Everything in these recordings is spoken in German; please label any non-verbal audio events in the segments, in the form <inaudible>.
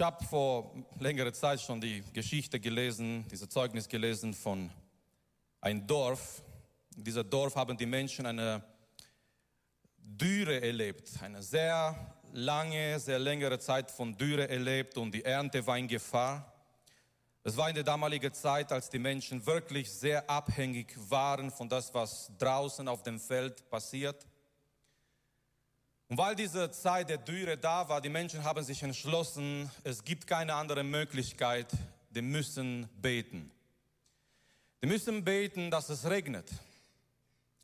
Ich habe vor längerer Zeit schon die Geschichte gelesen, diese Zeugnis gelesen von einem Dorf. In diesem Dorf haben die Menschen eine Dürre erlebt, eine sehr lange, sehr längere Zeit von Dürre erlebt und die Ernte war in Gefahr. Es war in der damaligen Zeit, als die Menschen wirklich sehr abhängig waren von das, was draußen auf dem Feld passiert. Und weil diese Zeit der Dürre da war, die Menschen haben sich entschlossen, es gibt keine andere Möglichkeit, die müssen beten. Die müssen beten, dass es regnet.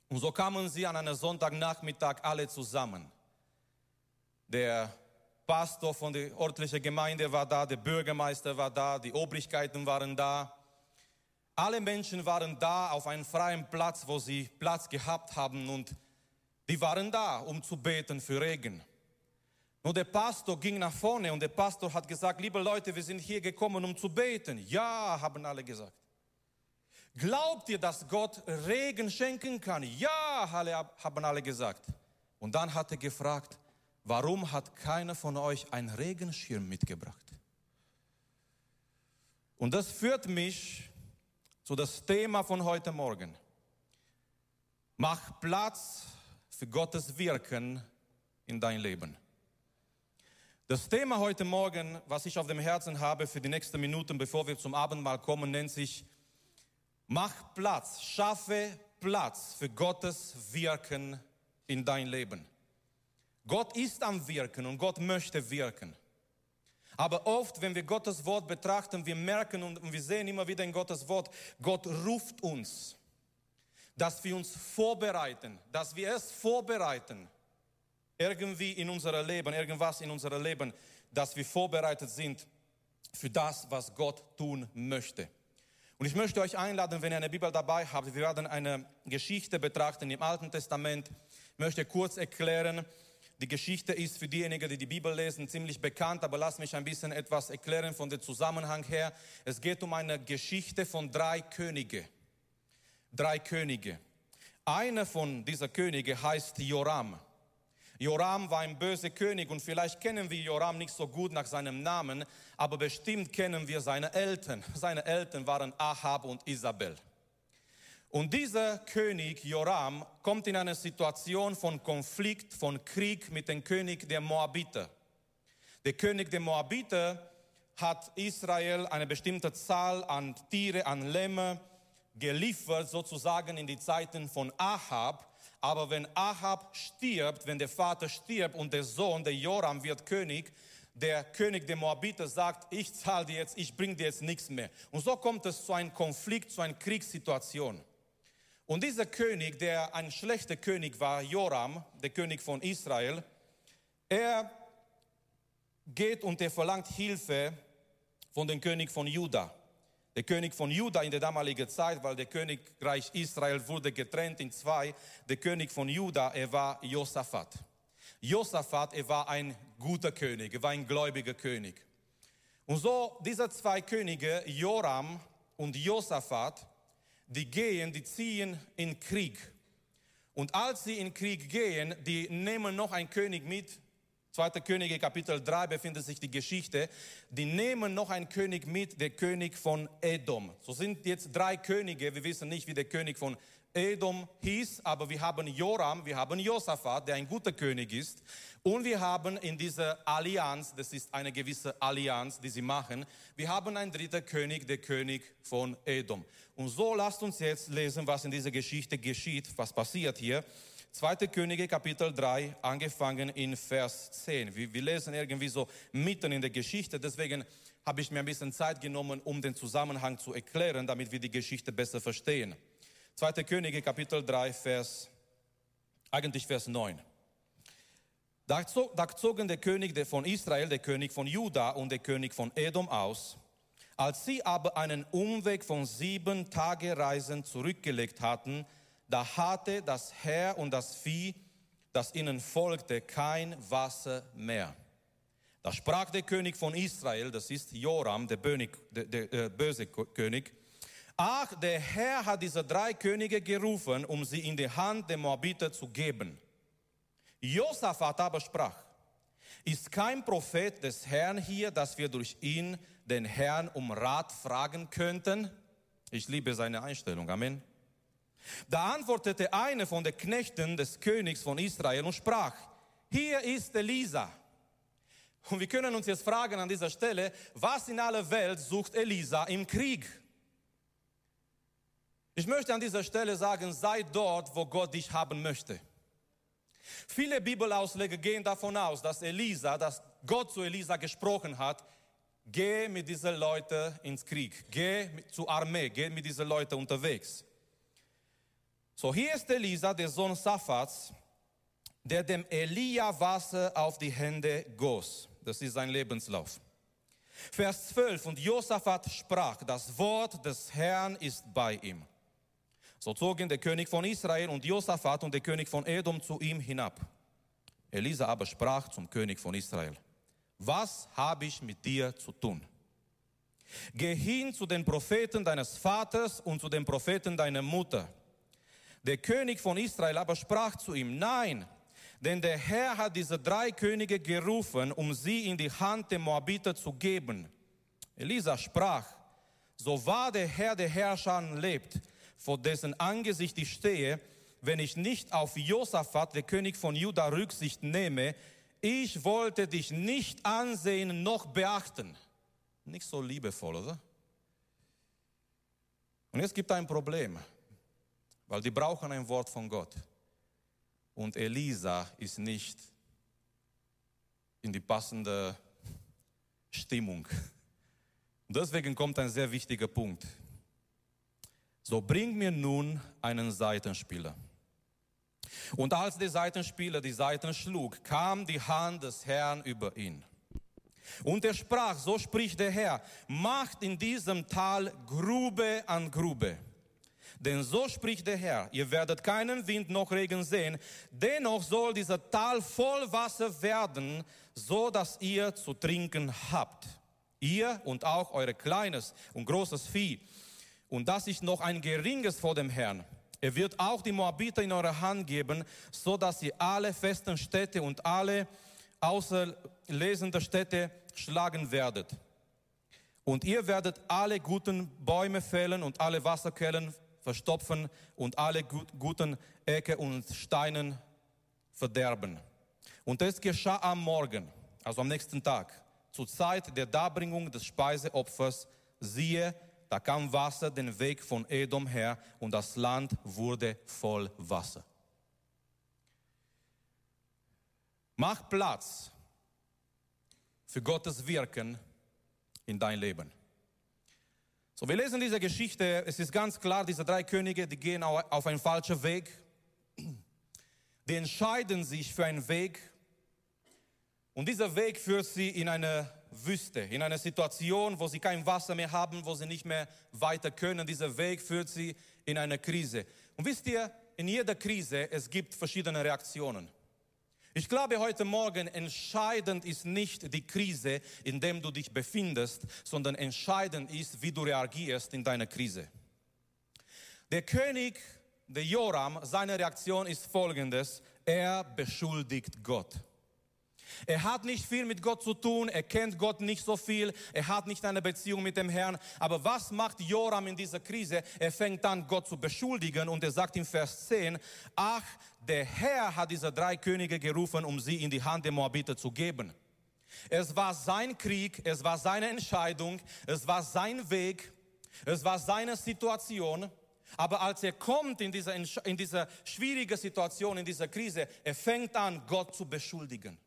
Und so kamen sie an einem Sonntagnachmittag alle zusammen. Der Pastor von der örtlichen Gemeinde war da, der Bürgermeister war da, die Obrigkeiten waren da. Alle Menschen waren da auf einem freien Platz, wo sie Platz gehabt haben und die waren da, um zu beten für Regen. Nur der Pastor ging nach vorne und der Pastor hat gesagt, liebe Leute, wir sind hier gekommen, um zu beten. Ja, haben alle gesagt. Glaubt ihr, dass Gott Regen schenken kann? Ja, haben alle gesagt. Und dann hat er gefragt, warum hat keiner von euch einen Regenschirm mitgebracht? Und das führt mich zu das Thema von heute Morgen. Mach Platz für Gottes Wirken in dein Leben. Das Thema heute Morgen, was ich auf dem Herzen habe für die nächsten Minuten, bevor wir zum Abendmahl kommen, nennt sich Mach Platz, schaffe Platz für Gottes Wirken in dein Leben. Gott ist am Wirken und Gott möchte wirken. Aber oft, wenn wir Gottes Wort betrachten, wir merken und wir sehen immer wieder in Gottes Wort, Gott ruft uns dass wir uns vorbereiten, dass wir es vorbereiten, irgendwie in unser Leben, irgendwas in unser Leben, dass wir vorbereitet sind für das, was Gott tun möchte. Und ich möchte euch einladen, wenn ihr eine Bibel dabei habt, wir werden eine Geschichte betrachten im Alten Testament. Ich möchte kurz erklären, die Geschichte ist für diejenigen, die die Bibel lesen, ziemlich bekannt, aber lass mich ein bisschen etwas erklären von dem Zusammenhang her. Es geht um eine Geschichte von drei Könige drei Könige. Einer von dieser Könige heißt Joram. Joram war ein böser König und vielleicht kennen wir Joram nicht so gut nach seinem Namen, aber bestimmt kennen wir seine Eltern. <laughs> Seine Eltern waren Ahab und Isabel. Und dieser König Joram kommt in eine Situation von Konflikt, von Krieg mit dem König der Moabiter. Der König der Moabiter hat Israel eine bestimmte Zahl an Tiere, an Lämmer, geliefert sozusagen in die Zeiten von Ahab. Aber wenn Ahab stirbt, wenn der Vater stirbt und der Sohn, der Joram, wird König, der König der Moabiter sagt, ich zahle dir jetzt, ich bringe dir jetzt nichts mehr. Und so kommt es zu einem Konflikt, zu einer Kriegssituation. Und dieser König, der ein schlechter König war, Joram, der König von Israel, er geht und er verlangt Hilfe von dem König von Juda. Der König von Juda in der damaligen Zeit, weil der Königreich Israel wurde getrennt in zwei. Der König von Juda, er war Josaphat. Josaphat, er war ein guter König, er war ein gläubiger König. Und so diese zwei Könige, Joram und Josaphat, die gehen, die ziehen in Krieg. Und als sie in Krieg gehen, die nehmen noch einen König mit, 2. Könige Kapitel 3 befindet sich die Geschichte. Die nehmen noch einen König mit, der König von Edom. So sind jetzt drei Könige. Wir wissen nicht, wie der König von Edom hieß, aber wir haben Joram, wir haben Josaphat, der ein guter König ist. Und wir haben in dieser Allianz, das ist eine gewisse Allianz, die sie machen, wir haben einen dritten König, der König von Edom. Und so lasst uns jetzt lesen, was in dieser Geschichte geschieht, was passiert hier. 2. Könige Kapitel 3, angefangen in Vers 10. Wir, wir lesen irgendwie so mitten in der Geschichte, deswegen habe ich mir ein bisschen Zeit genommen, um den Zusammenhang zu erklären, damit wir die Geschichte besser verstehen. 2. Könige Kapitel 3, Vers, eigentlich Vers 9. Da, da zogen der König von Israel, der König von Juda und der König von Edom aus. Als sie aber einen Umweg von sieben Tage Reisen zurückgelegt hatten, da hatte das Herr und das Vieh, das ihnen folgte, kein Wasser mehr. Da sprach der König von Israel, das ist Joram, der, Bönig, der, der äh, böse König, ach, der Herr hat diese drei Könige gerufen, um sie in die Hand der Moabiter zu geben. Josaphat aber sprach, Ist kein Prophet des Herrn hier, dass wir durch ihn den Herrn um Rat fragen könnten? Ich liebe seine Einstellung. Amen. Da antwortete eine von den Knechten des Königs von Israel und sprach, hier ist Elisa. Und wir können uns jetzt fragen an dieser Stelle, was in aller Welt sucht Elisa im Krieg? Ich möchte an dieser Stelle sagen, sei dort, wo Gott dich haben möchte. Viele Bibelausleger gehen davon aus, dass Elisa, dass Gott zu Elisa gesprochen hat, geh mit diesen Leuten ins Krieg, geh zur Armee, geh mit diesen Leuten unterwegs. So, hier ist Elisa, der Sohn Saphats, der dem Elia Wasser auf die Hände goss. Das ist sein Lebenslauf. Vers 12, und Josaphat sprach, das Wort des Herrn ist bei ihm. So zogen der König von Israel und Josaphat und der König von Edom zu ihm hinab. Elisa aber sprach zum König von Israel, was habe ich mit dir zu tun? Geh hin zu den Propheten deines Vaters und zu den Propheten deiner Mutter. Der König von Israel aber sprach zu ihm, nein, denn der Herr hat diese drei Könige gerufen, um sie in die Hand der Moabiter zu geben. Elisa sprach, so wahr der Herr der Herrscher lebt, vor dessen Angesicht ich stehe, wenn ich nicht auf Josaphat, der König von Juda, Rücksicht nehme, ich wollte dich nicht ansehen noch beachten. Nicht so liebevoll, oder? Und jetzt gibt ein Problem, weil die brauchen ein Wort von Gott. Und Elisa ist nicht in die passende Stimmung. Und deswegen kommt ein sehr wichtiger Punkt. So bring mir nun einen Seitenspieler. Und als der Seitenspieler die Seiten schlug, kam die Hand des Herrn über ihn. Und er sprach, so spricht der Herr, macht in diesem Tal Grube an Grube. Denn so spricht der Herr, ihr werdet keinen Wind noch Regen sehen, dennoch soll dieser Tal voll Wasser werden, so dass ihr zu trinken habt. Ihr und auch eure kleines und großes Vieh. Und das ist noch ein geringes vor dem Herrn. Er wird auch die Moabiter in eure Hand geben, so dass ihr alle festen Städte und alle außerlesende Städte schlagen werdet. Und ihr werdet alle guten Bäume fällen und alle Wasserquellen verstopfen und alle guten Ecke und Steinen verderben. Und es geschah am Morgen, also am nächsten Tag, zur Zeit der Darbringung des Speiseopfers, siehe, da kam Wasser den Weg von Edom her und das Land wurde voll Wasser. Mach Platz für Gottes Wirken in dein Leben. So, wir lesen diese Geschichte, es ist ganz klar, diese drei Könige, die gehen auf einen falschen Weg. Die entscheiden sich für einen Weg und dieser Weg führt sie in eine Wüste, in eine Situation, wo sie kein Wasser mehr haben, wo sie nicht mehr weiter können. Dieser Weg führt sie in eine Krise. Und wisst ihr, in jeder Krise, es gibt verschiedene Reaktionen. Ich glaube, heute Morgen entscheidend ist nicht die Krise, in der du dich befindest, sondern entscheidend ist, wie du reagierst in deiner Krise. Der König, der Joram, seine Reaktion ist folgendes. Er beschuldigt Gott. Er hat nicht viel mit Gott zu tun, er kennt Gott nicht so viel, er hat nicht eine Beziehung mit dem Herrn. Aber was macht Joram in dieser Krise? Er fängt an, Gott zu beschuldigen und er sagt im Vers 10, ach, der Herr hat diese drei Könige gerufen, um sie in die Hand der Moabiter zu geben. Es war sein Krieg, es war seine Entscheidung, es war sein Weg, es war seine Situation. Aber als er kommt in dieser, in dieser schwierigen Situation, in dieser Krise, er fängt an, Gott zu beschuldigen.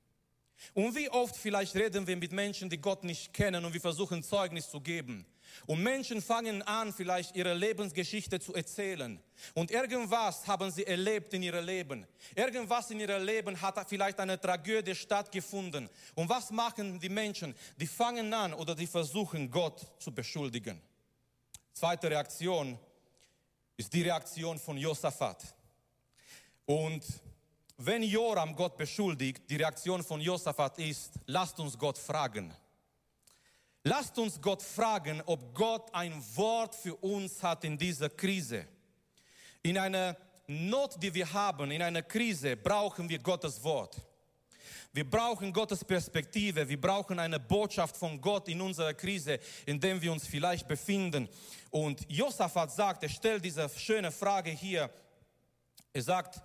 Und wie oft vielleicht reden wir mit Menschen, die Gott nicht kennen und wir versuchen Zeugnis zu geben. Und Menschen fangen an, vielleicht ihre Lebensgeschichte zu erzählen. Und irgendwas haben sie erlebt in ihrem Leben. Irgendwas in ihrem Leben hat vielleicht eine Tragödie stattgefunden. Und was machen die Menschen? Die fangen an oder die versuchen, Gott zu beschuldigen. Zweite Reaktion ist die Reaktion von Josaphat. Und wenn Joram Gott beschuldigt, die Reaktion von Josaphat ist, lasst uns Gott fragen. Lasst uns Gott fragen, ob Gott ein Wort für uns hat in dieser Krise. In einer Not, die wir haben, in einer Krise, brauchen wir Gottes Wort. Wir brauchen Gottes Perspektive. Wir brauchen eine Botschaft von Gott in unserer Krise, in der wir uns vielleicht befinden. Und Josaphat sagt, er stellt diese schöne Frage hier. Er sagt,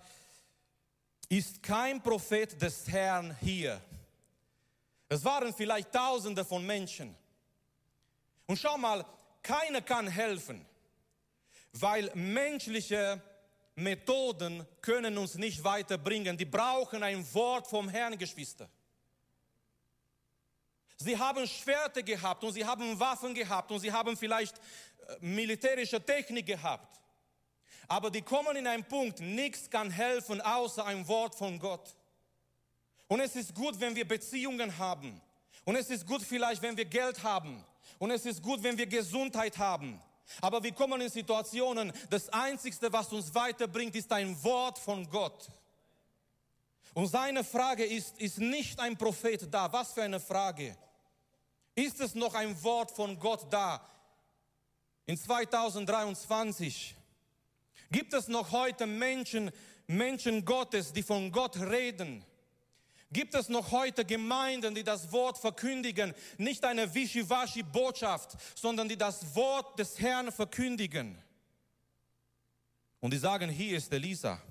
ist kein Prophet des Herrn hier? Es waren vielleicht Tausende von Menschen. Und schau mal, keiner kann helfen, weil menschliche Methoden können uns nicht weiterbringen. Die brauchen ein Wort vom Herrn, Geschwister. Sie haben Schwerter gehabt und sie haben Waffen gehabt und sie haben vielleicht äh, militärische Technik gehabt. Aber die kommen in einen Punkt, nichts kann helfen außer ein Wort von Gott. Und es ist gut, wenn wir Beziehungen haben. Und es ist gut vielleicht, wenn wir Geld haben. Und es ist gut, wenn wir Gesundheit haben. Aber wir kommen in Situationen, das Einzige, was uns weiterbringt, ist ein Wort von Gott. Und seine Frage ist, ist nicht ein Prophet da? Was für eine Frage? Ist es noch ein Wort von Gott da? In 2023 gibt es noch heute Menschen, Menschen Gottes, die von Gott reden Gibt es noch heute Gemeinden, die das Wort verkündigen, nicht eine Wischiwaschi-Botschaft, sondern die das Wort des Herrn verkündigen? Und die sagen, hier ist Elisa.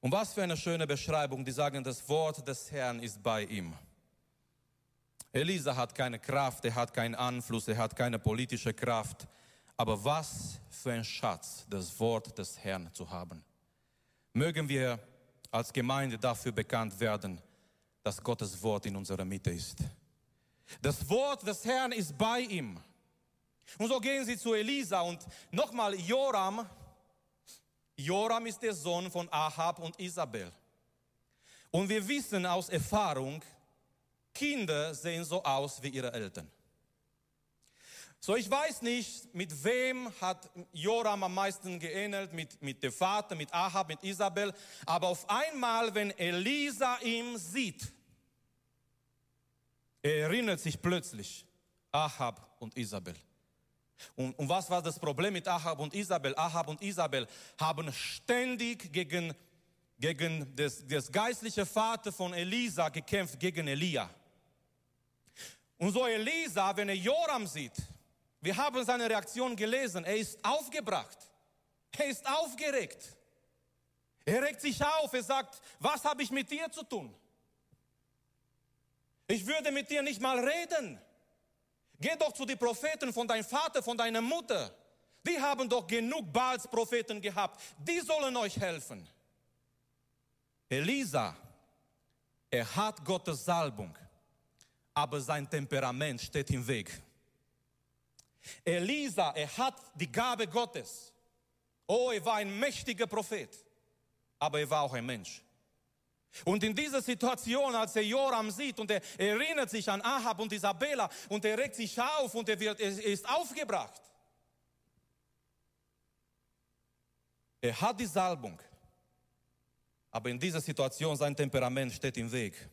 Und was für eine schöne Beschreibung, die sagen, das Wort des Herrn ist bei ihm. Elisa hat keine Kraft, er hat keinen Einfluss, er hat keine politische Kraft. Aber was für ein Schatz, das Wort des Herrn zu haben. Mögen wir als Gemeinde dafür bekannt werden, dass Gottes Wort in unserer Mitte ist. Das Wort des Herrn ist bei ihm. Und so gehen sie zu Elisa und nochmal Joram. Joram ist der Sohn von Ahab und Isabel. Und wir wissen aus Erfahrung, Kinder sehen so aus wie ihre Eltern. So, ich weiß nicht, mit wem hat Joram am meisten geähnelt, mit, mit dem Vater, mit Ahab, mit Isabel, aber auf einmal, wenn Elisa ihn sieht, er erinnert sich plötzlich Ahab und Isabel. Und, und was war das Problem mit Ahab und Isabel? Ahab und Isabel haben ständig gegen, gegen das, das geistliche Vater von Elisa gekämpft, gegen Elia. Und so Elisa, wenn er Joram sieht, wir haben seine Reaktion gelesen. Er ist aufgebracht. Er ist aufgeregt. Er regt sich auf. Er sagt, was habe ich mit dir zu tun? Ich würde mit dir nicht mal reden. Geh doch zu den Propheten von deinem Vater, von deiner Mutter. Die haben doch genug Baals Propheten gehabt. Die sollen euch helfen. Elisa, er hat Gottes Salbung, aber sein Temperament steht im Weg. Elisa, er hat die Gabe Gottes. Oh, er war ein mächtiger Prophet, aber er war auch ein Mensch. Und in dieser Situation, als er Joram sieht und er erinnert sich an Ahab und Isabella und er regt sich auf und er, wird, er ist aufgebracht. Er hat die Salbung, aber in dieser Situation sein Temperament steht im Weg.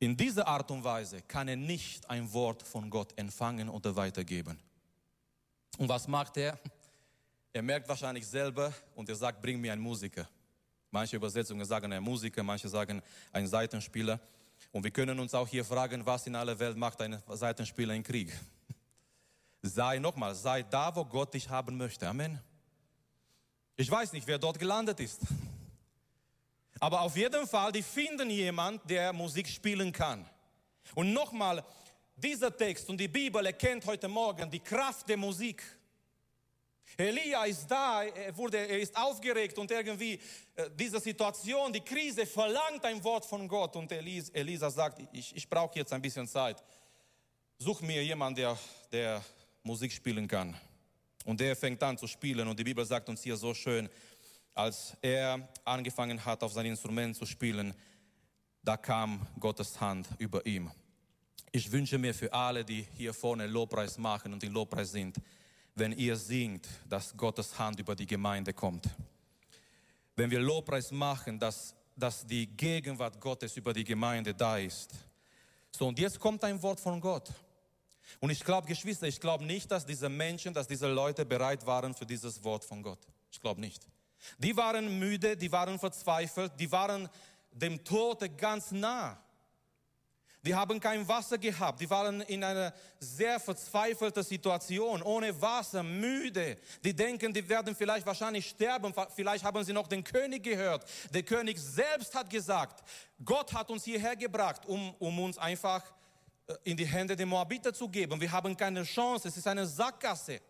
In dieser Art und Weise kann er nicht ein Wort von Gott empfangen oder weitergeben. Und was macht er? Er merkt wahrscheinlich selber und er sagt, bring mir einen Musiker. Manche Übersetzungen sagen ein Musiker, manche sagen ein Seitenspieler. Und wir können uns auch hier fragen, was in aller Welt macht ein Seitenspieler im Krieg? Sei nochmal, sei da, wo Gott dich haben möchte. Amen. Ich weiß nicht, wer dort gelandet ist. Aber auf jeden Fall, die finden jemand, der Musik spielen kann. Und nochmal, dieser Text und die Bibel erkennt heute Morgen die Kraft der Musik. Elia ist da, er, wurde, er ist aufgeregt und irgendwie äh, diese Situation, die Krise verlangt ein Wort von Gott. Und Elisa, Elisa sagt, ich, ich brauche jetzt ein bisschen Zeit. Such mir jemanden, der, der Musik spielen kann. Und der fängt an zu spielen und die Bibel sagt uns hier so schön, als er angefangen hat, auf sein Instrument zu spielen, da kam Gottes Hand über ihm. Ich wünsche mir für alle, die hier vorne Lobpreis machen und in Lobpreis sind, wenn ihr singt, dass Gottes Hand über die Gemeinde kommt. Wenn wir Lobpreis machen, dass, dass die Gegenwart Gottes über die Gemeinde da ist. So, und jetzt kommt ein Wort von Gott. Und ich glaube, Geschwister, ich glaube nicht, dass diese Menschen, dass diese Leute bereit waren für dieses Wort von Gott. Ich glaube nicht. Die waren müde, die waren verzweifelt, die waren dem Tode ganz nah. Die haben kein Wasser gehabt. Die waren in einer sehr verzweifelten Situation, ohne Wasser, müde. Die denken, die werden vielleicht wahrscheinlich sterben. Vielleicht haben sie noch den König gehört. Der König selbst hat gesagt, Gott hat uns hierher gebracht, um, um uns einfach äh, in die Hände der Moabiter zu geben. Wir haben keine Chance. Es ist eine Sackgasse.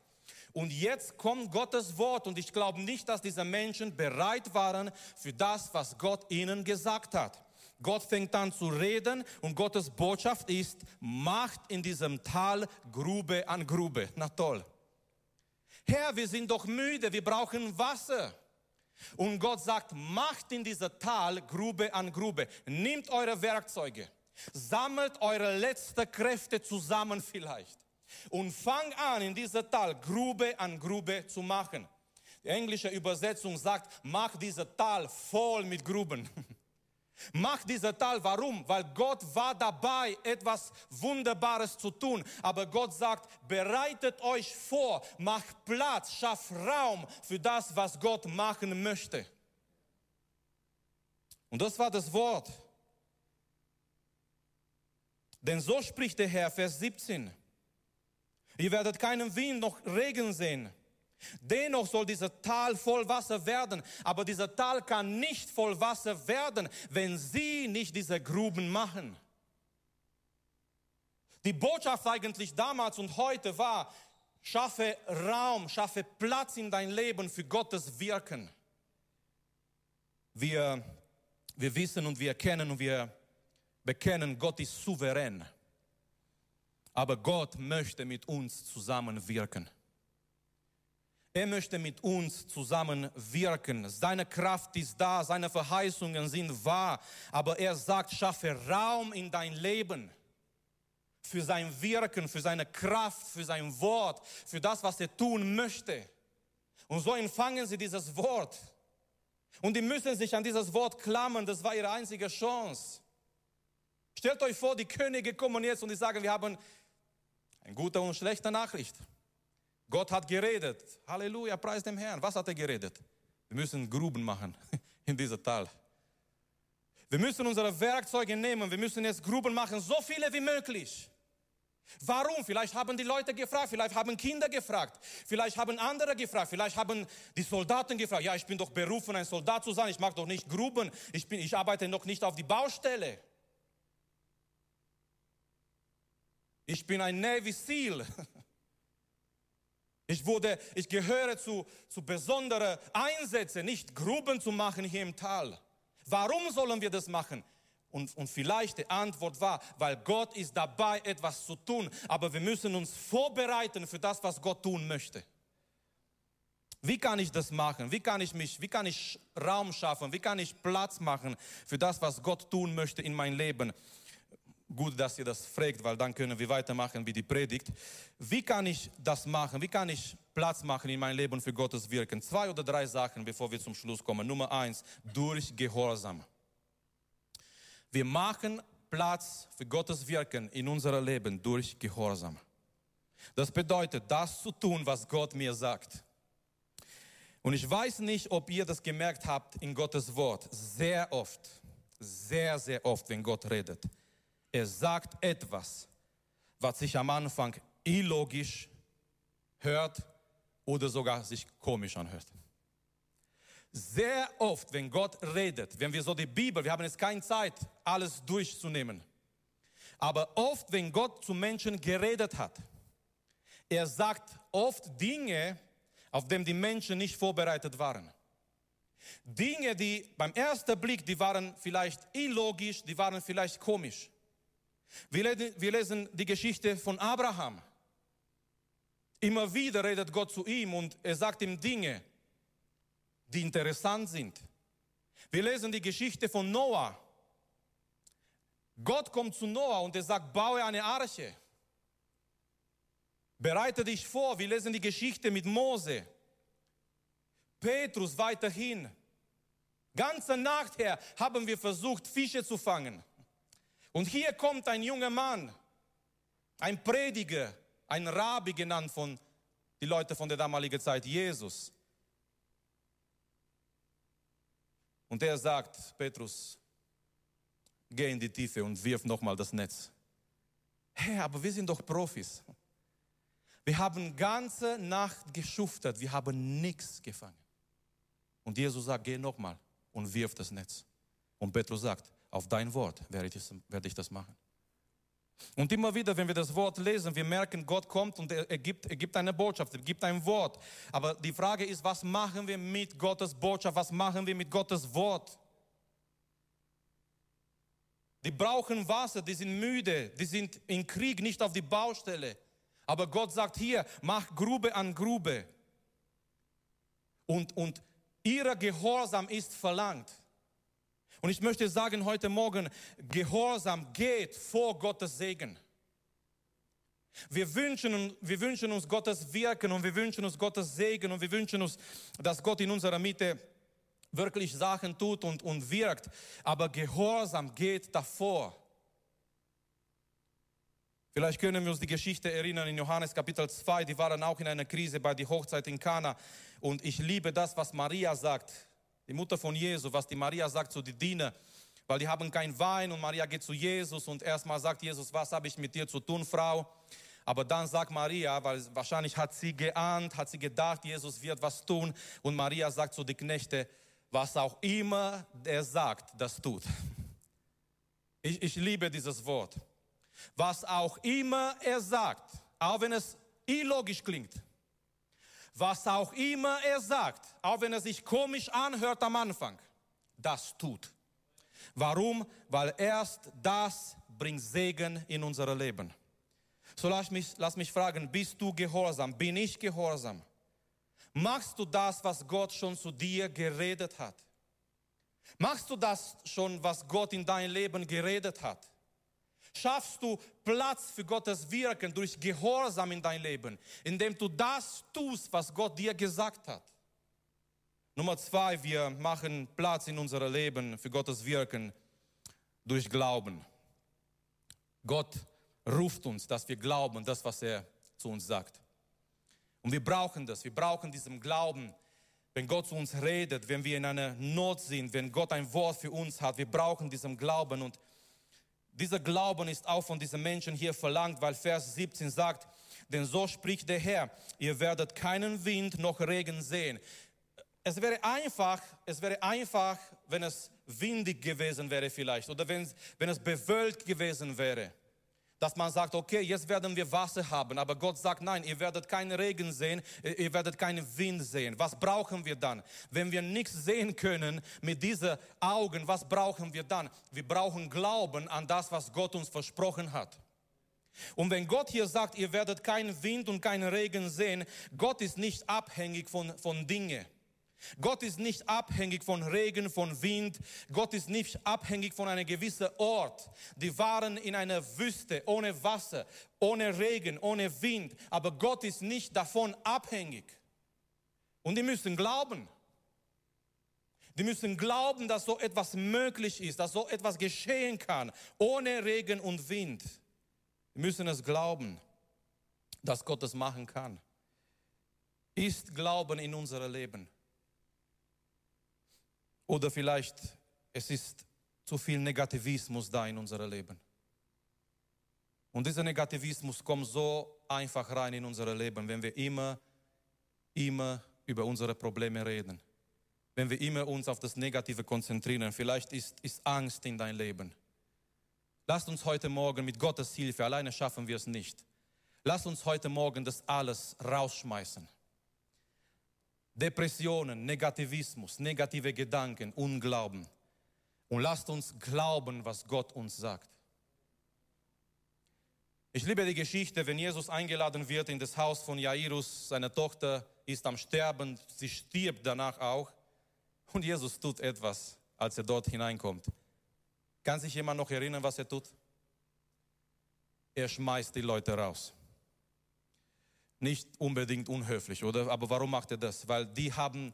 Und jetzt kommt Gottes Wort und ich glaube nicht, dass diese Menschen bereit waren für das, was Gott ihnen gesagt hat. Gott fängt an zu reden und Gottes Botschaft ist, macht in diesem Tal Grube an Grube. Na toll. Herr, wir sind doch müde, wir brauchen Wasser. Und Gott sagt, macht in dieser Tal Grube an Grube. Nehmt eure Werkzeuge, sammelt eure letzten Kräfte zusammen vielleicht und fang an, in dieser Tal Grube an Grube zu machen. Die englische Übersetzung sagt, mach diese Tal voll mit Gruben. <laughs> Mach dieser Tal. Warum? Weil Gott war dabei, etwas Wunderbares zu tun. Aber Gott sagt, bereitet euch vor, macht Platz, schafft Raum für das, was Gott machen möchte. Und das war das Wort. Denn so spricht der Herr, Vers 17. Ihr werdet keinen Wind noch Regen sehen. Dennoch soll dieser Tal voll Wasser werden, aber dieser Tal kann nicht voll Wasser werden, wenn sie nicht diese Gruben machen. Die Botschaft eigentlich damals und heute war, schaffe Raum, schaffe Platz in dein Leben für Gottes Wirken. Wir, wir wissen und wir erkennen und wir bekennen, Gott ist souverän. Aber Gott möchte mit uns zusammenwirken. Er möchte mit uns zusammen wirken. Seine Kraft ist da, seine Verheißungen sind wahr, aber er sagt, schaffe Raum in dein Leben für sein Wirken, für seine Kraft, für sein Wort, für das, was er tun möchte. Und so empfangen sie dieses Wort. Und die müssen sich an dieses Wort klammern, das war ihre einzige Chance. Stellt euch vor, die Könige kommen jetzt und die sagen, wir haben eine gute und schlechte Nachricht. Gott hat geredet. Halleluja, preis dem Herrn. Was hat er geredet? Wir müssen Gruben machen <laughs> in dieser Tal. Wir müssen unsere Werkzeuge nehmen. Wir müssen jetzt Gruben machen, so viele wie möglich. Warum? Vielleicht haben die Leute gefragt, vielleicht haben Kinder gefragt, vielleicht haben andere gefragt, vielleicht haben die Soldaten gefragt. Ja, ich bin doch berufen, ein Soldat zu sein. Ich mag doch nicht Gruben. Ich, bin, ich arbeite noch nicht auf die Baustelle. Ich bin ein Navy SEAL. <laughs> Ich wurde, ich gehöre zu, zu besonderen Einsätzen, nicht Gruben zu machen hier im Tal. Warum sollen wir das machen? Und, und vielleicht die Antwort war, weil Gott ist dabei, etwas zu tun, aber wir müssen uns vorbereiten für das, was Gott tun möchte. Wie kann ich das machen? Wie kann ich mich, wie kann ich Raum schaffen? Wie kann ich Platz machen für das, was Gott tun möchte in mein Leben? Gut, dass ihr das fragt, weil dann können wir weitermachen wie die Predigt. Wie kann ich das machen? Wie kann ich Platz machen in mein Leben für Gottes Wirken? Zwei oder drei Sachen, bevor wir zum Schluss kommen. Nummer eins, durch Gehorsam. Wir machen Platz für Gottes Wirken in unserem Leben durch Gehorsam. Das bedeutet, das zu tun, was Gott mir sagt. Und ich weiß nicht, ob ihr das gemerkt habt in Gottes Wort. Sehr oft, sehr, sehr oft, wenn Gott redet, er sagt etwas, was sich am Anfang illogisch hört oder sogar sich komisch anhört. Sehr oft, wenn Gott redet, wenn wir so die Bibel, wir haben jetzt keine Zeit, alles durchzunehmen, aber oft, wenn Gott zu Menschen geredet hat, er sagt oft Dinge, auf denen die Menschen nicht vorbereitet waren. Dinge, die beim ersten Blick, die waren vielleicht illogisch, die waren vielleicht komisch. Wir lesen die Geschichte von Abraham. Immer wieder redet Gott zu ihm und er sagt ihm Dinge, die interessant sind. Wir lesen die Geschichte von Noah. Gott kommt zu Noah und er sagt, baue eine Arche. Bereite dich vor. Wir lesen die Geschichte mit Mose. Petrus weiterhin. Ganze Nacht her haben wir versucht, Fische zu fangen. Und hier kommt ein junger Mann, ein Prediger, ein Rabbi genannt von die Leute von der damaligen Zeit, Jesus. Und er sagt, Petrus, geh in die Tiefe und wirf nochmal das Netz. Hey, aber wir sind doch Profis. Wir haben ganze Nacht geschuftet, wir haben nichts gefangen. Und Jesus sagt, geh nochmal und wirf das Netz. Und Petrus sagt, auf dein Wort werde ich, das machen. Und immer wieder, wenn wir das Wort lesen, wir merken, Gott kommt und er, gibt, er gibt eine Botschaft, er gibt ein Wort. Aber die Frage ist, was machen wir mit Gottes Botschaft? Was machen wir mit Gottes Wort? Die brauchen Wasser, die sind müde, die sind im Krieg, nicht auf die Baustelle. Aber Gott sagt hier, mach Grube an Grube. Und, und ihrer Gehorsam ist verlangt. Und ich möchte sagen heute Morgen, Gehorsam geht vor Gottes Segen. Wir wünschen, wir wünschen uns Gottes Wirken und wir wünschen uns Gottes Segen und wir wünschen uns, dass Gott in unserer Mitte wirklich Sachen tut und, und wirkt. Aber Gehorsam geht davor. Vielleicht können wir uns die Geschichte erinnern in Johannes Kapitel 2, die waren auch in einer Krise bei der Hochzeit in Kana. Und ich liebe das, was Maria sagt die Mutter von Jesus, was die Maria sagt zu den Dienern, weil die haben kein Wein und Maria geht zu Jesus und erstmal sagt Jesus, was habe ich mit dir zu tun, Frau? Aber dann sagt Maria, weil wahrscheinlich hat sie geahnt, hat sie gedacht, Jesus wird was tun und Maria sagt zu den Knechten, was auch immer er sagt, das tut. Ich, ich liebe dieses Wort. Was auch immer er sagt, auch wenn es illogisch klingt, was auch immer er sagt, auch wenn er sich komisch anhört am Anfang, das tut. Warum? Weil erst das bringt Segen in unser Leben. So lass mich, lass mich fragen, bist du gehorsam? Bin ich gehorsam? Machst du das, was Gott schon zu dir geredet hat? Machst du das schon, was Gott in dein Leben geredet hat? Schaffst du Platz für Gottes Wirken durch Gehorsam in dein Leben, indem du das tust, was Gott dir gesagt hat. Nummer zwei, wir machen Platz in unserem Leben für Gottes Wirken durch Glauben. Gott ruft uns, dass wir glauben, das, was er zu uns sagt. Und wir brauchen das, wir brauchen diesen Glauben, wenn Gott zu uns redet, wenn wir in einer Not sind, wenn Gott ein Wort für uns hat. Wir brauchen diesen Glauben und dieser Glauben ist auch von diesen Menschen hier verlangt, weil Vers 17 sagt, denn so spricht der Herr, ihr werdet keinen Wind noch Regen sehen. Es wäre einfach, es wäre einfach, wenn es windig gewesen wäre vielleicht oder wenn, wenn es bewölkt gewesen wäre dass man sagt, okay, jetzt werden wir Wasser haben, aber Gott sagt, nein, ihr werdet keinen Regen sehen, ihr werdet keinen Wind sehen. Was brauchen wir dann? Wenn wir nichts sehen können mit diesen Augen, was brauchen wir dann? Wir brauchen Glauben an das, was Gott uns versprochen hat. Und wenn Gott hier sagt, ihr werdet keinen Wind und keinen Regen sehen, Gott ist nicht abhängig von, von Dingen. Gott ist nicht abhängig von Regen, von Wind. Gott ist nicht abhängig von einem gewissen Ort. Die waren in einer Wüste, ohne Wasser, ohne Regen, ohne Wind. Aber Gott ist nicht davon abhängig. Und die müssen glauben. Die müssen glauben, dass so etwas möglich ist, dass so etwas geschehen kann, ohne Regen und Wind. Die müssen es glauben, dass Gott es machen kann. Ist Glauben in unser Leben. Oder vielleicht es ist zu viel Negativismus da in unser Leben. Und dieser Negativismus kommt so einfach rein in unser Leben, wenn wir immer, immer über unsere Probleme reden. Wenn wir immer uns auf das Negative konzentrieren. Vielleicht ist, ist Angst in dein Leben. Lasst uns heute Morgen mit Gottes Hilfe, alleine schaffen wir es nicht. Lasst uns heute Morgen das alles rausschmeißen. Depressionen, Negativismus, negative Gedanken, Unglauben. Und lasst uns glauben, was Gott uns sagt. Ich liebe die Geschichte, wenn Jesus eingeladen wird in das Haus von Jairus, seine Tochter ist am Sterben, sie stirbt danach auch. Und Jesus tut etwas, als er dort hineinkommt. Kann sich jemand noch erinnern, was er tut? Er schmeißt die Leute raus nicht unbedingt unhöflich, oder? Aber warum macht er das? Weil die haben,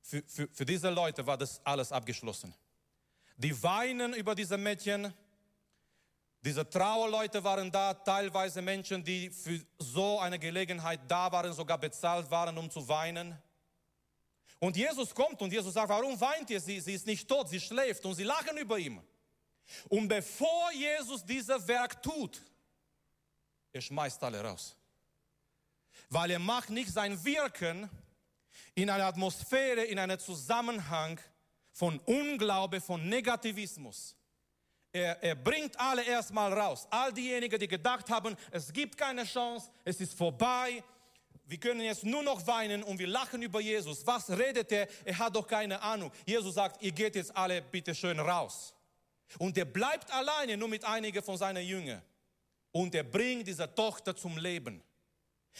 für, für, für diese Leute war das alles abgeschlossen. Die weinen über diese Mädchen. Diese Trauerleute waren da, teilweise Menschen, die für so eine Gelegenheit da waren, sogar bezahlt waren, um zu weinen. Und Jesus kommt und Jesus sagt, warum weint ihr sie? Sie ist nicht tot, sie schläft und sie lachen über ihn. Und bevor Jesus dieses Werk tut, er schmeißt alle raus. Weil er macht nicht sein Wirken in einer Atmosphäre, in einem Zusammenhang von Unglaube, von Negativismus. Er, er bringt alle erstmal raus. All diejenigen, die gedacht haben, es gibt keine Chance, es ist vorbei, wir können jetzt nur noch weinen und wir lachen über Jesus. Was redet er? Er hat doch keine Ahnung. Jesus sagt, ihr geht jetzt alle bitte schön raus. Und er bleibt alleine nur mit einigen von seinen Jüngern. Und er bringt diese Tochter zum Leben.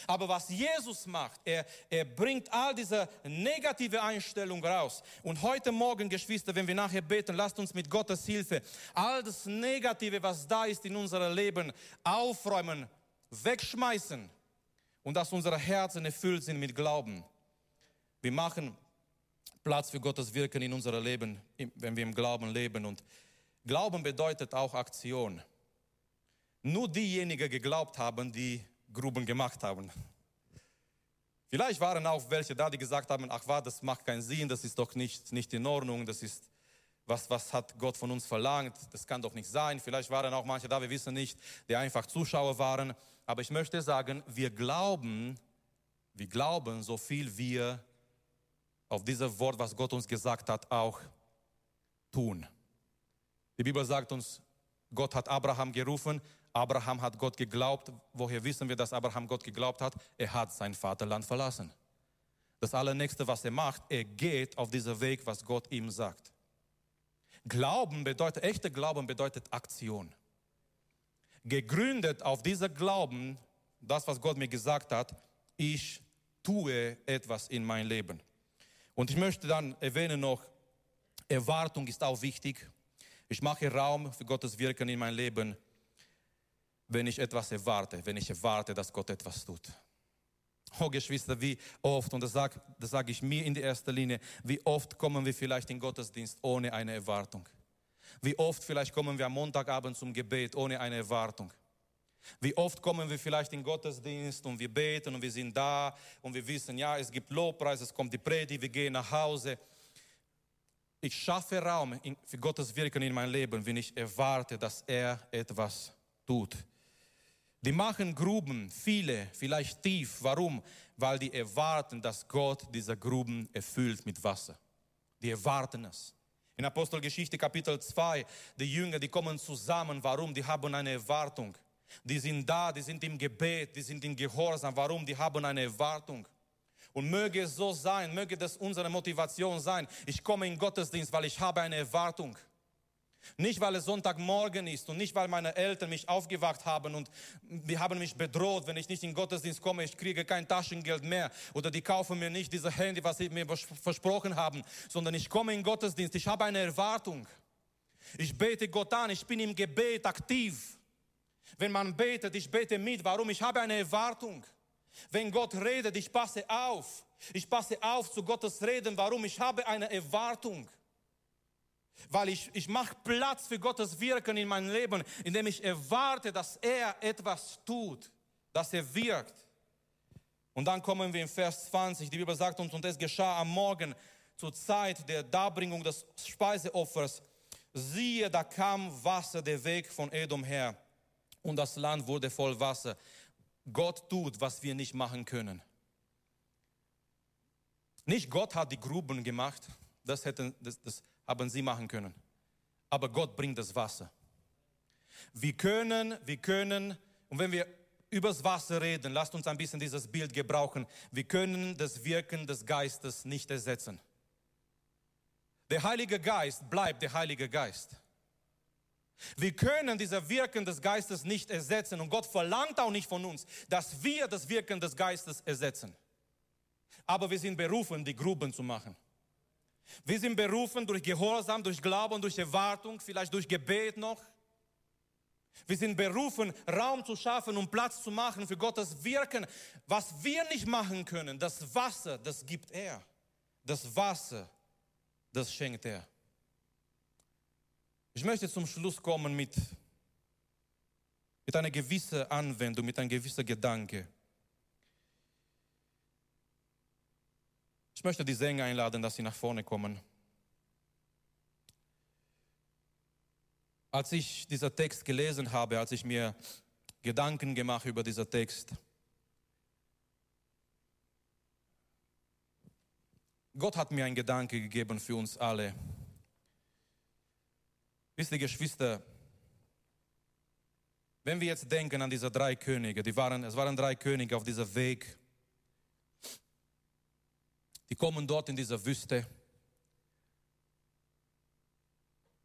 Aber was Jesus macht, er, er bringt all diese negative Einstellung raus. Und heute Morgen, Geschwister, wenn wir nachher beten, lasst uns mit Gottes Hilfe all das Negative, was da ist in unserem Leben, aufräumen, wegschmeißen und dass unsere Herzen erfüllt sind mit Glauben. Wir machen Platz für Gottes Wirken in unserem Leben, wenn wir im Glauben leben. Und Glauben bedeutet auch Aktion. Nur diejenigen geglaubt haben, die Gruben gemacht haben. Vielleicht waren auch welche da, die gesagt haben, ach was, das macht keinen Sinn, das ist doch nicht, nicht in Ordnung, das ist, was, was hat Gott von uns verlangt, das kann doch nicht sein. Vielleicht waren auch manche da, wir wissen nicht, die einfach Zuschauer waren. Aber ich möchte sagen, wir glauben, wir glauben, so viel wir auf dieses Wort, was Gott uns gesagt hat, auch tun. Die Bibel sagt uns, Gott hat Abraham gerufen, Abraham hat Gott geglaubt. Woher wissen wir, dass Abraham Gott geglaubt hat? Er hat sein Vaterland verlassen. Das Allernächste, was er macht, er geht auf diesen Weg, was Gott ihm sagt. Glauben bedeutet, echter Glauben bedeutet Aktion. Gegründet auf dieser Glauben, das, was Gott mir gesagt hat, ich tue etwas in mein Leben. Und ich möchte dann erwähnen noch, Erwartung ist auch wichtig. Ich mache Raum für Gottes Wirken in mein Leben wenn ich etwas erwarte, wenn ich erwarte, dass Gott etwas tut. Oh Geschwister, wie oft, und das sage das sag ich mir in der ersten Linie, wie oft kommen wir vielleicht in Gottesdienst ohne eine Erwartung? Wie oft vielleicht kommen wir am Montagabend zum Gebet ohne eine Erwartung? Wie oft kommen wir vielleicht in Gottesdienst und wir beten und wir sind da und wir wissen, ja, es gibt Lobpreis, es kommt die Predigt, wir gehen nach Hause. Ich schaffe Raum für Gottes Wirken in mein Leben, wenn ich erwarte, dass er etwas tut. Die machen Gruben, viele, vielleicht tief. Warum? Weil die erwarten, dass Gott diese Gruben erfüllt mit Wasser. Die erwarten es. In Apostelgeschichte Kapitel 2, die Jünger, die kommen zusammen. Warum? Die haben eine Erwartung. Die sind da, die sind im Gebet, die sind in Gehorsam. Warum? Die haben eine Erwartung. Und möge es so sein, möge das unsere Motivation sein. Ich komme in Gottesdienst, weil ich habe eine Erwartung. Nicht, weil es Sonntagmorgen ist und nicht, weil meine Eltern mich aufgewacht haben und die haben mich bedroht, wenn ich nicht in Gottesdienst komme, ich kriege kein Taschengeld mehr oder die kaufen mir nicht diese Handy, was sie mir versprochen haben, sondern ich komme in Gottesdienst, ich habe eine Erwartung. Ich bete Gott an, ich bin im Gebet aktiv. Wenn man betet, ich bete mit. Warum? Ich habe eine Erwartung. Wenn Gott redet, ich passe auf. Ich passe auf zu Gottes Reden. Warum? Ich habe eine Erwartung weil ich, ich mache Platz für Gottes Wirken in meinem Leben, indem ich erwarte, dass er etwas tut, dass er wirkt. Und dann kommen wir in Vers 20, die Bibel sagt uns, und es geschah am Morgen zur Zeit der Darbringung des Speiseopfers, siehe, da kam Wasser der Weg von Edom her und das Land wurde voll Wasser. Gott tut, was wir nicht machen können. Nicht Gott hat die Gruben gemacht, das, hätten, das, das haben sie machen können. Aber Gott bringt das Wasser. Wir können, wir können, und wenn wir übers Wasser reden, lasst uns ein bisschen dieses Bild gebrauchen. Wir können das Wirken des Geistes nicht ersetzen. Der Heilige Geist bleibt der Heilige Geist. Wir können diese Wirken des Geistes nicht ersetzen und Gott verlangt auch nicht von uns, dass wir das Wirken des Geistes ersetzen. Aber wir sind berufen, die Gruben zu machen. Wir sind berufen durch Gehorsam, durch Glauben, durch Erwartung, vielleicht durch Gebet noch. Wir sind berufen, Raum zu schaffen und Platz zu machen für Gottes Wirken. Was wir nicht machen können, das Wasser, das gibt er. Das Wasser, das schenkt er. Ich möchte zum Schluss kommen mit, mit einer gewissen Anwendung, mit einem gewissen Gedanke. Ich möchte die Sänger einladen, dass sie nach vorne kommen. Als ich dieser Text gelesen habe, als ich mir Gedanken gemacht über diesen Text, Gott hat mir einen Gedanke gegeben für uns alle. Wisst ihr, Geschwister, wenn wir jetzt denken an diese drei Könige, die waren, es waren drei Könige auf diesem Weg, die kommen dort in dieser Wüste,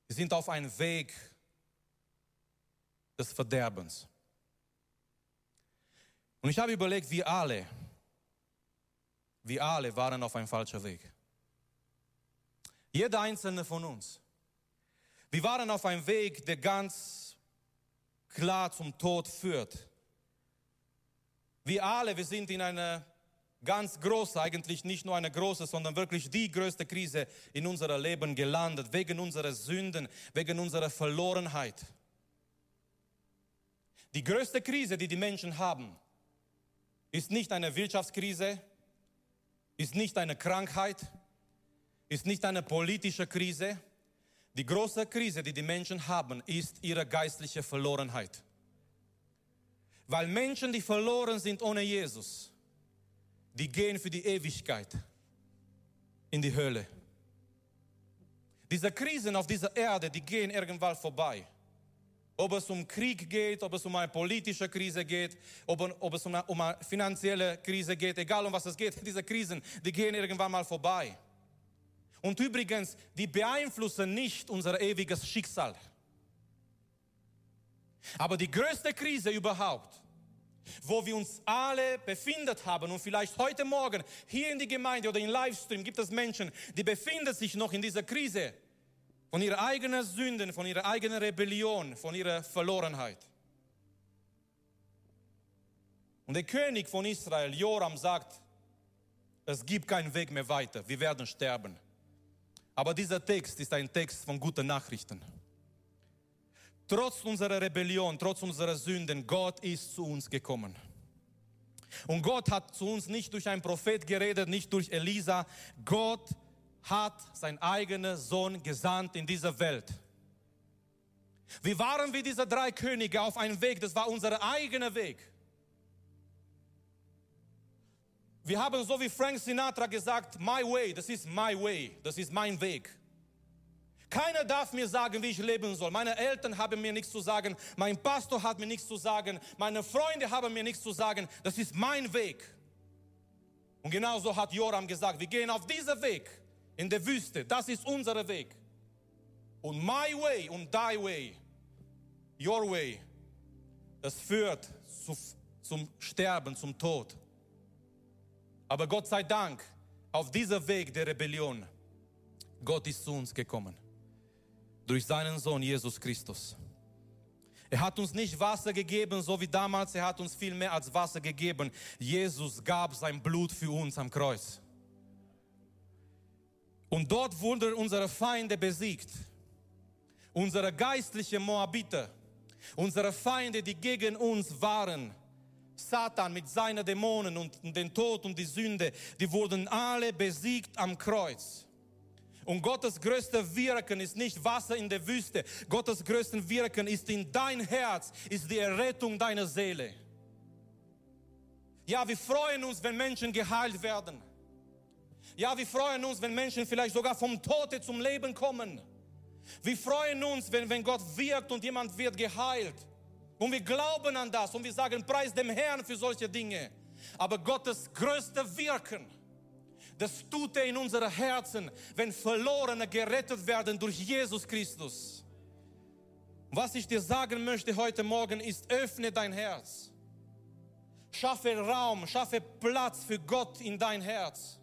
die sind auf einem Weg des Verderbens. Und ich habe überlegt, wir alle, wir alle waren auf einem falschen Weg. Jeder einzelne von uns. Wir waren auf einem Weg, der ganz klar zum Tod führt. Wir alle, wir sind in einer ganz großen, eigentlich nicht nur eine große, sondern wirklich die größte Krise in unserem Leben gelandet, wegen unserer Sünden, wegen unserer Verlorenheit. Die größte Krise, die die Menschen haben, ist nicht eine Wirtschaftskrise, ist nicht eine Krankheit, ist nicht eine politische Krise. Die große Krise, die die Menschen haben, ist ihre geistliche Verlorenheit. Weil Menschen, die verloren sind ohne Jesus, die gehen für die Ewigkeit in die Hölle. Diese Krisen auf dieser Erde, die gehen irgendwann vorbei. Ob es um Krieg geht, ob es um eine politische Krise geht, ob, ob es um eine, um eine finanzielle Krise geht, egal um was es geht, <laughs> diese Krisen, die gehen irgendwann mal vorbei. Und übrigens, die beeinflussen nicht unser ewiges Schicksal. Aber die größte Krise überhaupt, wo wir uns alle befindet haben und vielleicht heute Morgen hier in die Gemeinde oder im Livestream gibt es Menschen, die befinden sich noch in dieser Krise von ihrer eigenen Sünden, von ihrer eigenen Rebellion, von ihrer Verlorenheit. Und der König von Israel, Joram, sagt, es gibt keinen Weg mehr weiter, wir werden sterben. Aber dieser Text ist ein Text von guten Nachrichten. Trotz unserer Rebellion, trotz unserer Sünden, Gott ist zu uns gekommen. Und Gott hat zu uns nicht durch einen Prophet geredet, nicht durch Elisa. Gott hat sein eigener Sohn gesandt in diese Welt. Wir waren wie diese drei Könige auf einem Weg, das war unser eigener Weg. Wir haben so wie Frank Sinatra gesagt, my way, das ist my way, das ist mein Weg. Keiner darf mir sagen, wie ich leben soll. Meine Eltern haben mir nichts zu sagen, mein Pastor hat mir nichts zu sagen, meine Freunde haben mir nichts zu sagen. Das ist mein Weg. Und genauso hat Joram gesagt, wir gehen auf diesen Weg in der Wüste. Das ist unser Weg. Und my way und thy way, your way, das führt zu, zum Sterben, zum Tod. Aber Gott sei Dank, auf dieser Weg der Rebellion, Gott ist zu uns gekommen. Durch seinen Sohn Jesus Christus. Er hat uns nicht Wasser gegeben, so wie damals, er hat uns viel mehr als Wasser gegeben. Jesus gab sein Blut für uns am Kreuz. Und dort wurden unsere Feinde besiegt. Unsere geistlichen Moabiter, unsere Feinde, die gegen uns waren. Satan mit seinen Dämonen und den Tod und die Sünde, die wurden alle besiegt am Kreuz. Und Gottes größte Wirken ist nicht Wasser in der Wüste. Gottes größte Wirken ist in dein Herz, ist die Errettung deiner Seele. Ja, wir freuen uns, wenn Menschen geheilt werden. Ja, wir freuen uns, wenn Menschen vielleicht sogar vom Tode zum Leben kommen. Wir freuen uns, wenn, wenn Gott wirkt und jemand wird geheilt. Und wir glauben an das und wir sagen, preis dem Herrn für solche Dinge. Aber Gottes größte Wirken, das tut er in unseren Herzen, wenn Verlorene gerettet werden durch Jesus Christus. Was ich dir sagen möchte heute Morgen ist, öffne dein Herz. Schaffe Raum, schaffe Platz für Gott in dein Herz.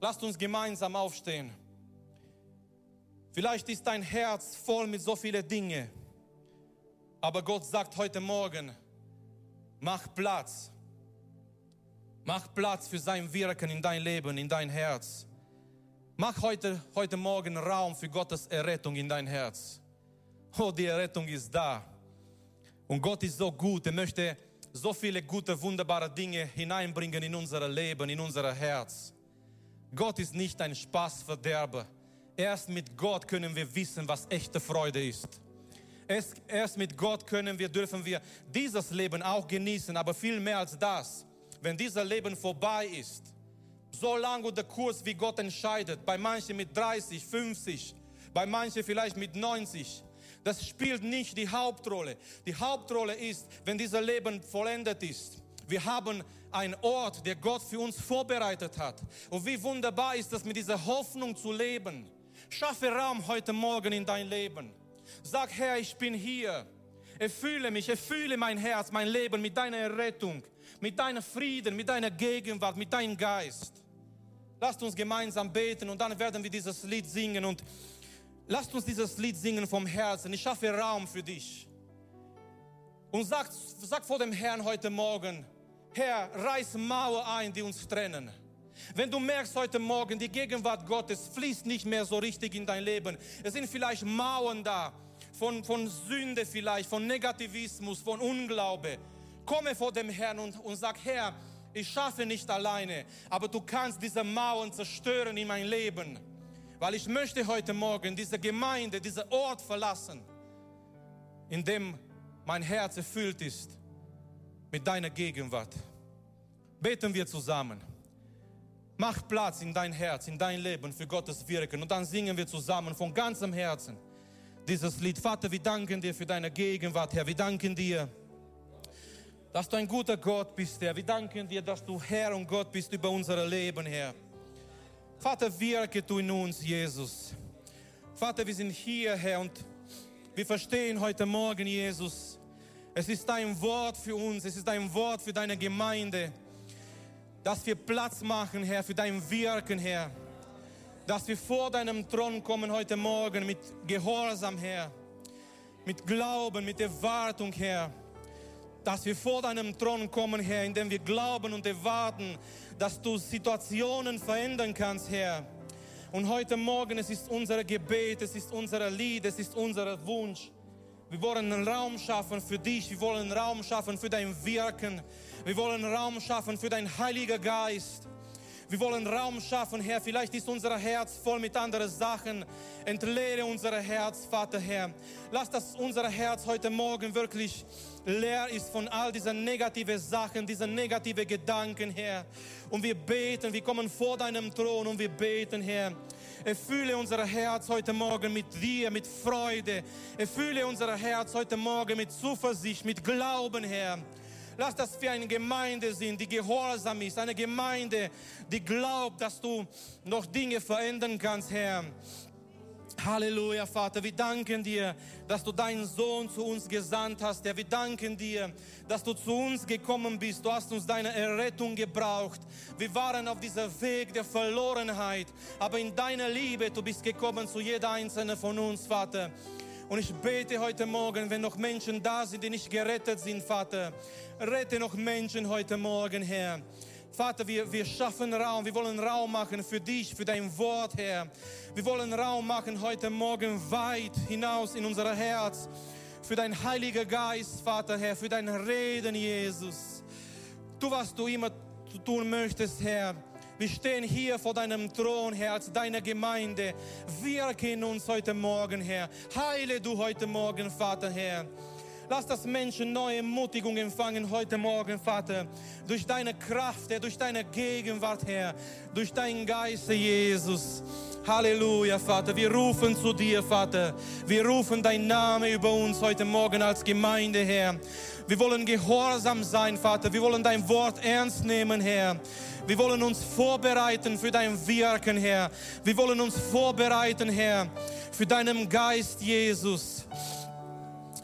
Lasst uns gemeinsam aufstehen. Vielleicht ist dein Herz voll mit so vielen Dingen, aber Gott sagt heute Morgen, mach Platz. Mach Platz für sein Wirken in dein Leben, in dein Herz. Mach heute, heute Morgen Raum für Gottes Errettung in dein Herz. Oh, die Errettung ist da. Und Gott ist so gut, er möchte so viele gute, wunderbare Dinge hineinbringen in unser Leben, in unser Herz. Gott ist nicht ein Spaßverderber. Erst mit Gott können wir wissen, was echte Freude ist. Erst, mit Gott können wir, dürfen wir dieses Leben auch genießen, aber viel mehr als das. Wenn dieser Leben vorbei ist, so lang oder kurz wie Gott entscheidet, bei manchen mit 30, 50, bei manchen vielleicht mit 90, das spielt nicht die Hauptrolle. Die Hauptrolle ist, wenn dieser Leben vollendet ist. Wir haben einen Ort, der Gott für uns vorbereitet hat. Und wie wunderbar ist es, mit dieser Hoffnung zu leben. Schaffe Raum heute Morgen in dein Leben. Sag, Herr, ich bin hier. Erfülle mich, erfülle mein Herz, mein Leben mit deiner Rettung, mit deinem Frieden, mit deiner Gegenwart, mit deinem Geist. Lasst uns gemeinsam beten und dann werden wir dieses Lied singen und lasst uns dieses Lied singen vom Herzen. Ich schaffe Raum für dich. Und sag, sag vor dem Herrn heute Morgen, Herr, reiß Mauer ein, die uns trennen. Wenn du merkst heute Morgen, die Gegenwart Gottes fließt nicht mehr so richtig in dein Leben. Es sind vielleicht Mauern da, von, von Sünde vielleicht, von Negativismus, von Unglaube. Komme vor dem Herrn und, und sag, Herr, ich schaffe nicht alleine, aber du kannst diese Mauern zerstören in mein Leben. Weil ich möchte heute Morgen diese Gemeinde, diesen Ort verlassen, in dem mein Herz erfüllt ist mit deiner Gegenwart. Beten wir zusammen. Mach Platz in dein Herz, in dein Leben für Gottes Wirken und dann singen wir zusammen von ganzem Herzen dieses Lied. Vater, wir danken dir für deine Gegenwart, Herr. Wir danken dir, dass du ein guter Gott bist, Herr. Wir danken dir, dass du Herr und Gott bist über unser Leben, Herr. Vater, wirke du in uns, Jesus. Vater, wir sind hier, Herr, und wir verstehen heute Morgen, Jesus, es ist dein Wort für uns, es ist dein Wort für deine Gemeinde, dass wir Platz machen, Herr, für dein Wirken, Herr. Dass wir vor deinem Thron kommen heute Morgen mit Gehorsam, Herr. Mit Glauben, mit Erwartung, Herr. Dass wir vor deinem Thron kommen, Herr, indem wir glauben und erwarten, dass du Situationen verändern kannst, Herr. Und heute Morgen, es ist unser Gebet, es ist unser Lied, es ist unser Wunsch. Wir wollen einen Raum schaffen für dich, wir wollen einen Raum schaffen für dein Wirken, wir wollen Raum schaffen für dein Heiliger Geist. Wir wollen Raum schaffen, Herr. Vielleicht ist unser Herz voll mit anderen Sachen. Entleere unser Herz, Vater, Herr. Lass, dass unser Herz heute Morgen wirklich leer ist von all diesen negativen Sachen, diesen negativen Gedanken, Herr. Und wir beten, wir kommen vor deinem Thron und wir beten, Herr. Erfülle unser Herz heute Morgen mit dir, mit Freude. Erfülle unser Herz heute Morgen mit Zuversicht, mit Glauben, Herr. Lass, dass wir eine Gemeinde sind, die gehorsam ist, eine Gemeinde, die glaubt, dass du noch Dinge verändern kannst, Herr. Halleluja, Vater. Wir danken dir, dass du deinen Sohn zu uns gesandt hast. Herr, wir danken dir, dass du zu uns gekommen bist. Du hast uns deine Errettung gebraucht. Wir waren auf diesem Weg der Verlorenheit, aber in deiner Liebe, du bist gekommen zu jeder einzelnen von uns, Vater. Und ich bete heute Morgen, wenn noch Menschen da sind, die nicht gerettet sind, Vater, rette noch Menschen heute Morgen, Herr. Vater, wir, wir schaffen Raum, wir wollen Raum machen für dich, für dein Wort, Herr. Wir wollen Raum machen heute Morgen weit hinaus in unser Herz, für dein Heiliger Geist, Vater, Herr, für dein Reden, Jesus. Tu, was du immer tun möchtest, Herr. Wir stehen hier vor deinem Thron, Herr, als deine Gemeinde. Wirke in uns heute Morgen, Herr. Heile du heute Morgen, Vater, Herr. Lass das Menschen neue Ermutigung empfangen heute Morgen, Vater. Durch deine Kraft, Herr, durch deine Gegenwart, Herr. Durch deinen Geist, Jesus. Halleluja, Vater. Wir rufen zu dir, Vater. Wir rufen dein Name über uns heute Morgen als Gemeinde, Herr. Wir wollen gehorsam sein, Vater. Wir wollen dein Wort ernst nehmen, Herr. Wir wollen uns vorbereiten für dein Wirken, Herr. Wir wollen uns vorbereiten, Herr, für deinen Geist, Jesus.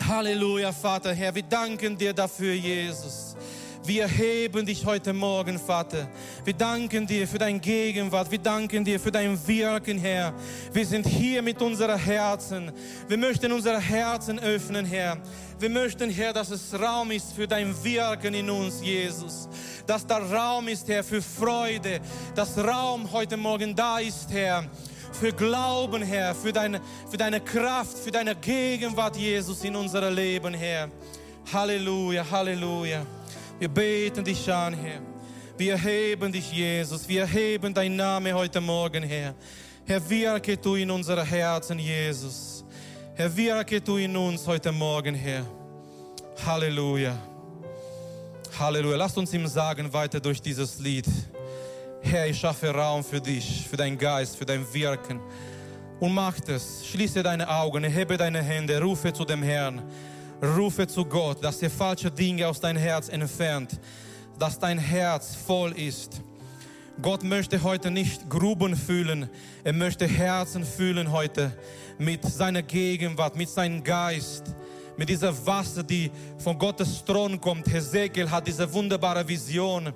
Halleluja, Vater, Herr. Wir danken dir dafür, Jesus. Wir heben dich heute Morgen, Vater. Wir danken dir für dein Gegenwart. Wir danken dir für dein Wirken, Herr. Wir sind hier mit unseren Herzen. Wir möchten unsere Herzen öffnen, Herr. Wir möchten, Herr, dass es Raum ist für dein Wirken in uns, Jesus dass da Raum ist, Herr, für Freude, dass Raum heute Morgen da ist, Herr, für Glauben, Herr, für deine, für deine Kraft, für deine Gegenwart, Jesus, in unserem Leben, Herr. Halleluja, Halleluja. Wir beten dich an, Herr. Wir heben dich, Jesus. Wir heben dein Name heute Morgen, Herr. Herr, wirke du in unsere Herzen, Jesus. Herr, wirke du in uns heute Morgen, Herr. Halleluja. Halleluja. Lasst uns ihm sagen weiter durch dieses Lied. Herr, ich schaffe Raum für dich, für deinen Geist, für dein Wirken. Und mach es. Schließe deine Augen, hebe deine Hände, rufe zu dem Herrn. Rufe zu Gott, dass er falsche Dinge aus dein Herz entfernt, dass dein Herz voll ist. Gott möchte heute nicht Gruben fühlen, er möchte Herzen fühlen heute mit seiner Gegenwart, mit seinem Geist, mit dieser Wasser, die von Gottes Thron kommt. Hesekiel hat diese wunderbare Vision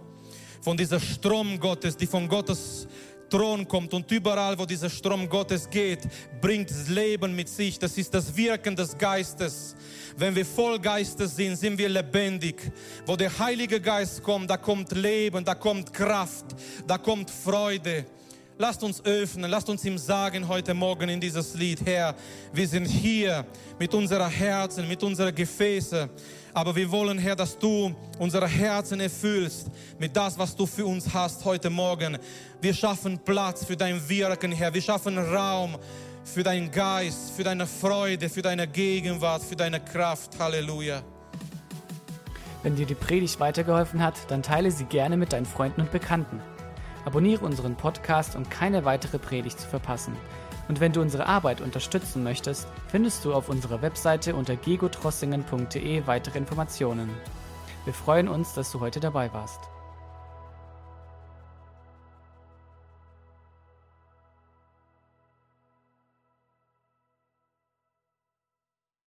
von dieser Strom Gottes, die von Gottes Thron kommt und überall, wo dieser Strom Gottes geht, bringt Leben mit sich. Das ist das Wirken des Geistes. Wenn wir voll Geistes sind, sind wir lebendig. Wo der Heilige Geist kommt, da kommt Leben, da kommt Kraft, da kommt Freude. Lasst uns öffnen, lasst uns ihm sagen heute Morgen in dieses Lied, Herr, wir sind hier mit unseren Herzen, mit unseren Gefäßen, aber wir wollen, Herr, dass du unsere Herzen erfüllst mit das, was du für uns hast heute Morgen. Wir schaffen Platz für dein Wirken, Herr. Wir schaffen Raum für deinen Geist, für deine Freude, für deine Gegenwart, für deine Kraft. Halleluja. Wenn dir die Predigt weitergeholfen hat, dann teile sie gerne mit deinen Freunden und Bekannten. Abonniere unseren Podcast, um keine weitere Predigt zu verpassen. Und wenn du unsere Arbeit unterstützen möchtest, findest du auf unserer Webseite unter gegotrossingen.de weitere Informationen. Wir freuen uns, dass du heute dabei warst.